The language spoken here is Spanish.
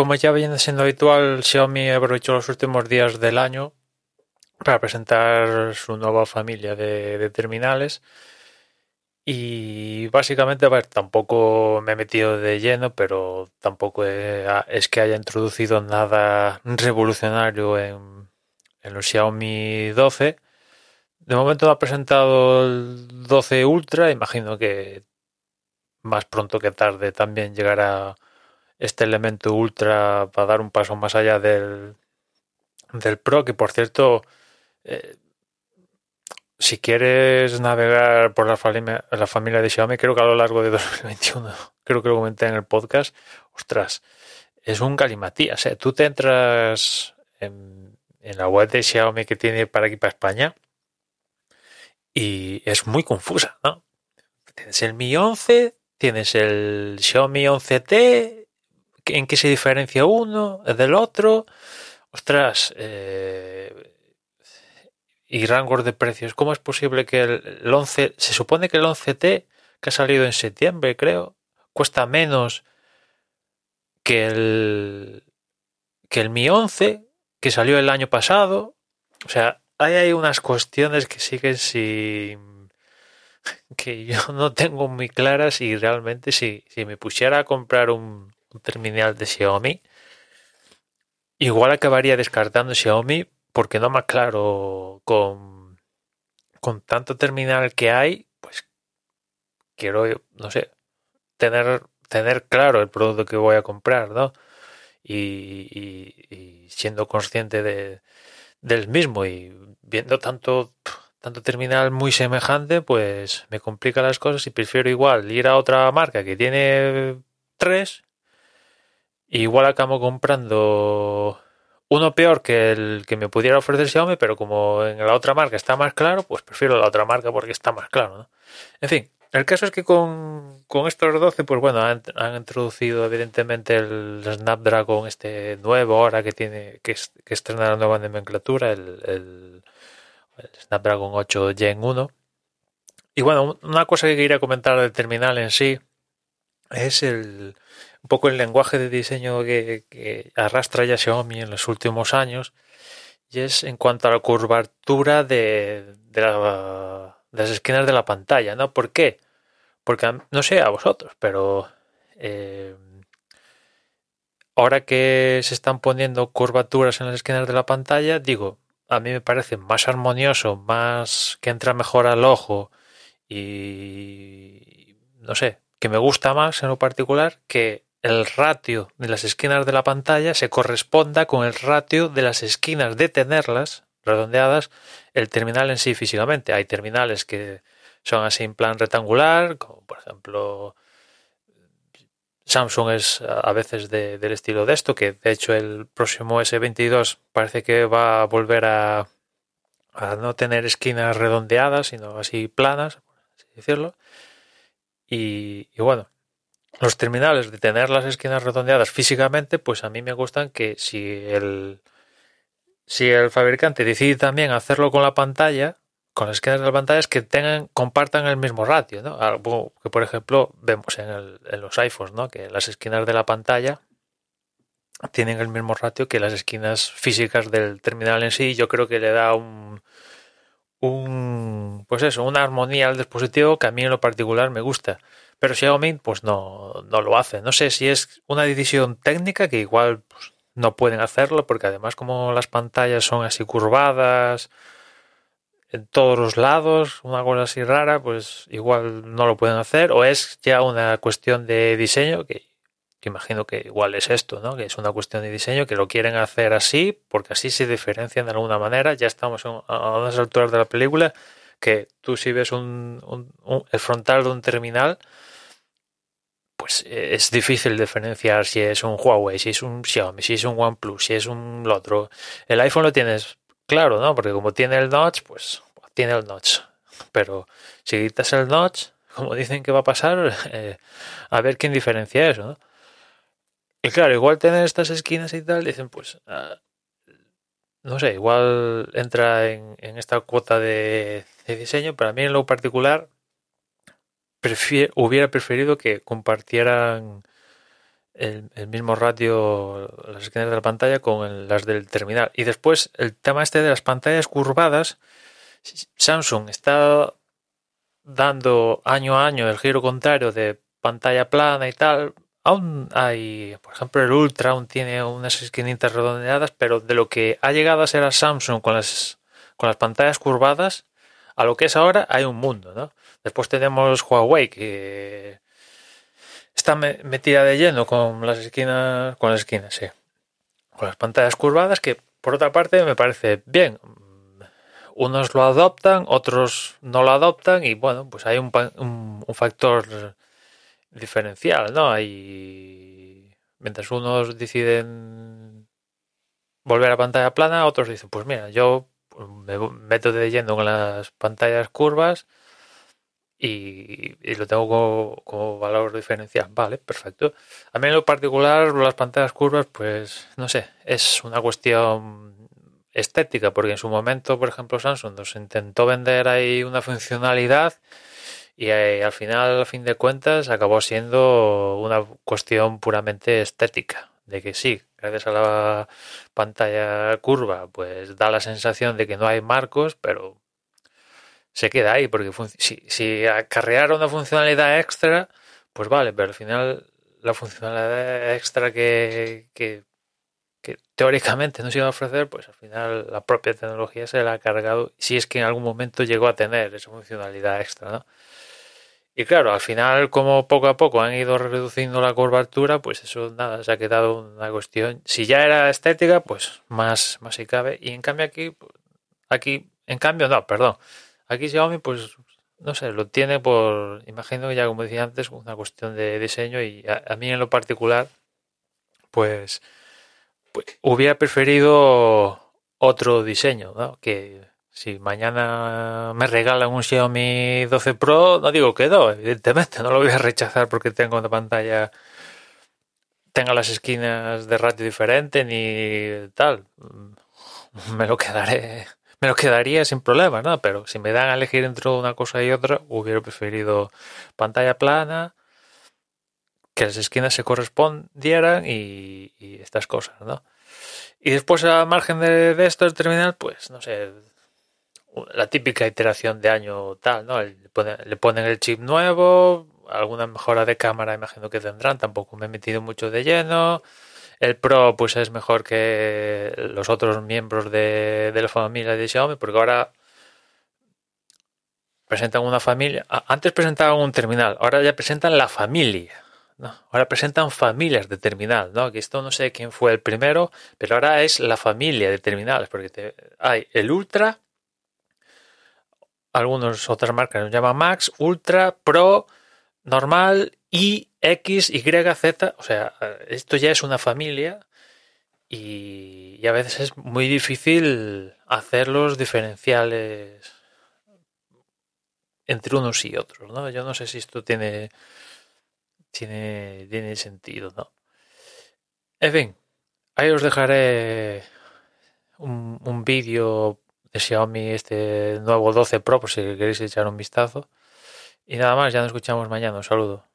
como ya viene siendo habitual, Xiaomi aprovechó los últimos días del año para presentar su nueva familia de, terminales. Y básicamente, tampoco me he metido de lleno, pero tampoco es que haya introducido nada revolucionario en, en los Xiaomi 12. De momento ha presentado el 12 Ultra, imagino que más pronto que tarde también llegará este elemento Ultra para dar un paso más allá del, del Pro, que por cierto, eh, si quieres navegar por la familia, la familia de Xiaomi, creo que a lo largo de 2021, creo que lo comenté en el podcast, ostras, es un galimatías. ¿eh? Tú te entras en, en la web de Xiaomi que tiene para aquí, para España, y es muy confusa, ¿no? Tienes el Mi 11, tienes el Xiaomi 11T, ¿en qué se diferencia uno del otro? Ostras, eh, y rangos de precios. ¿Cómo es posible que el 11, se supone que el 11T, que ha salido en septiembre, creo, cuesta menos que el, que el Mi 11, que salió el año pasado? O sea, hay unas cuestiones que siguen sin que yo no tengo muy claras y realmente si, si me pusiera a comprar un, terminal de Xiaomi, igual acabaría descartando Xiaomi porque no me aclaro con, con tanto terminal que hay, pues quiero, no sé, tener, tener claro el producto que voy a comprar, ¿no? y siendo consciente de, del mismo y viendo tanto tanto terminal muy semejante, pues me complica las cosas y prefiero igual ir a otra marca que tiene tres. Igual acabo comprando uno peor que el que me pudiera ofrecer Xiaomi, pero como en la otra marca está más claro, pues prefiero la otra marca porque está más claro. ¿no? En fin, el caso es que con, con estos 12, pues bueno, han, introducido evidentemente el Snapdragon este nuevo ahora que tiene que, que estrena la nueva nomenclatura, el, el, Snapdragon 8 Gen 1. Y bueno, una cosa que quería comentar del terminal en sí es el un poco el lenguaje de diseño que, arrastra ya Xiaomi en los últimos años y es en cuanto a la curvatura de, de la de las esquinas de la pantalla, ¿no? ¿Por qué? Porque no sé a vosotros, pero eh, ahora que se están poniendo curvaturas en las esquinas de la pantalla, digo, a mí me parece más armonioso, más que entra mejor al ojo y no sé, que me gusta más en lo particular que el ratio de las esquinas de la pantalla se corresponda con el ratio de las esquinas de tenerlas redondeadas el terminal en sí físicamente. Hay terminales que son así en plan rectangular, como por ejemplo Samsung es a veces del estilo de esto, que de hecho el próximo S22 parece que va a volver a, a no tener esquinas redondeadas, sino así planas, por así decirlo. Y, y bueno, los terminales de tener las esquinas redondeadas físicamente, pues a mí me gustan que si el, si el fabricante decide también hacerlo con la pantalla, con las esquinas de la pantalla, es que tengan, compartan el mismo ratio, ¿no? Algo que por ejemplo vemos en, el, en los iPhones, ¿no? Que las esquinas de la pantalla tienen el mismo ratio que las esquinas físicas del terminal en sí. Yo creo que le da un, un pues eso, una armonía al dispositivo que a mí en lo particular me gusta. Pero Xiaomi pues no, no lo hace. No sé si es una decisión técnica que igual pues, no pueden hacerlo porque además como las pantallas son así curvadas en todos los lados, una cosa así rara, pues igual no lo pueden hacer o es ya una cuestión de diseño que, imagino que igual es esto, ¿no? Que es una cuestión de diseño que lo quieren hacer así porque así se diferencian de alguna manera. Ya estamos a unas alturas de la película que tú si ves un, el frontal de un terminal pues eh, es difícil diferenciar si es un Huawei, si es un Xiaomi, si es un OnePlus, si es un otro. El iPhone lo tienes claro, ¿no? Porque como tiene el notch, pues tiene el notch. Pero si quitas el notch, como dicen que va a pasar, eh, a ver quién diferencia eso, ¿no? Y claro, igual tener estas esquinas y tal, dicen, pues, ah, no sé, igual entra en, esta cuota de, diseño, pero a mí en lo particular hubiera preferido que compartieran el, mismo ratio, las esquinas de la pantalla con las del terminal. Y después el tema este de las pantallas curvadas, Samsung está dando año a año el giro contrario de pantalla plana y tal. Aún hay, por ejemplo, el Ultra aún tiene unas esquinitas redondeadas, pero de lo que ha llegado a ser a Samsung con las, con las pantallas curvadas, a lo que es ahora hay un mundo, ¿no? Después tenemos Huawei que está metida de lleno con las esquinas, con las esquinas, sí, con las pantallas curvadas que por otra parte me parece bien. Unos lo adoptan, otros no lo adoptan y bueno, pues hay un, un, factor diferencial, ¿no? Hay mientras unos deciden volver a pantalla plana, otros dicen, pues mira, yo me meto de lleno con las pantallas curvas y, lo tengo como, valor diferencial. Vale, perfecto. A mí en lo particular, las pantallas curvas, pues no sé, es una cuestión estética, porque en su momento, por ejemplo, Samsung nos intentó vender ahí una funcionalidad y eh, al final, a fin de cuentas, acabó siendo una cuestión puramente estética. De que sí, gracias a la pantalla curva, pues da la sensación de que no hay marcos, pero se queda ahí, porque si, si acarreara una funcionalidad extra, pues vale, pero al final la funcionalidad extra que, que, teóricamente nos iba a ofrecer, pues al final la propia tecnología se la ha cargado, si es que en algún momento llegó a tener esa funcionalidad extra, ¿no? Y claro, al final, como poco a poco han ido reduciendo la curvatura, pues eso nada, se ha quedado una cuestión. Si ya era estética, pues más, más si cabe. Y en cambio aquí, aquí, en cambio, no, perdón. Aquí Xiaomi, pues, no sé, lo tiene por, imagino ya como decía antes, una cuestión de diseño y a, mí en lo particular, pues, pues, hubiera preferido otro diseño, ¿no? Que si mañana me regalan un Xiaomi 12 Pro, no digo que no, evidentemente, no lo voy a rechazar porque tengo una pantalla, tenga las esquinas de ratio diferente ni tal. Me lo quedaré me lo quedaría sin problema, ¿no? Pero si me dan a elegir entre una cosa y otra, hubiera preferido pantalla plana, que las esquinas se correspondieran y, estas cosas, ¿no? Y después, a margen de, esto, el terminal, pues, no sé, la típica iteración de año tal, ¿no? Le ponen, le ponen el chip nuevo, alguna mejora de cámara imagino que tendrán, tampoco me he metido mucho de lleno el Pro pues es mejor que los otros miembros de, la familia de Xiaomi porque ahora presentan una familia. Antes presentaban un terminal, ahora ya presentan la familia. ¿no? Ahora presentan familias de terminal, ¿no? Que esto no sé quién fue el primero, pero ahora es la familia de terminales, porque hay el Ultra, algunas otras marcas nos llaman Max, Ultra, Pro, normal y X, Y, Z, o sea, esto ya es una familia y, a veces es muy difícil hacer los diferenciales entre unos y otros, ¿no? Yo no sé si esto tiene, tiene, tiene sentido, ¿no? En fin, ahí os dejaré un, un vídeo de Xiaomi este nuevo 12 Pro por si queréis echar un vistazo. Y nada más, ya nos escuchamos mañana. Un saludo.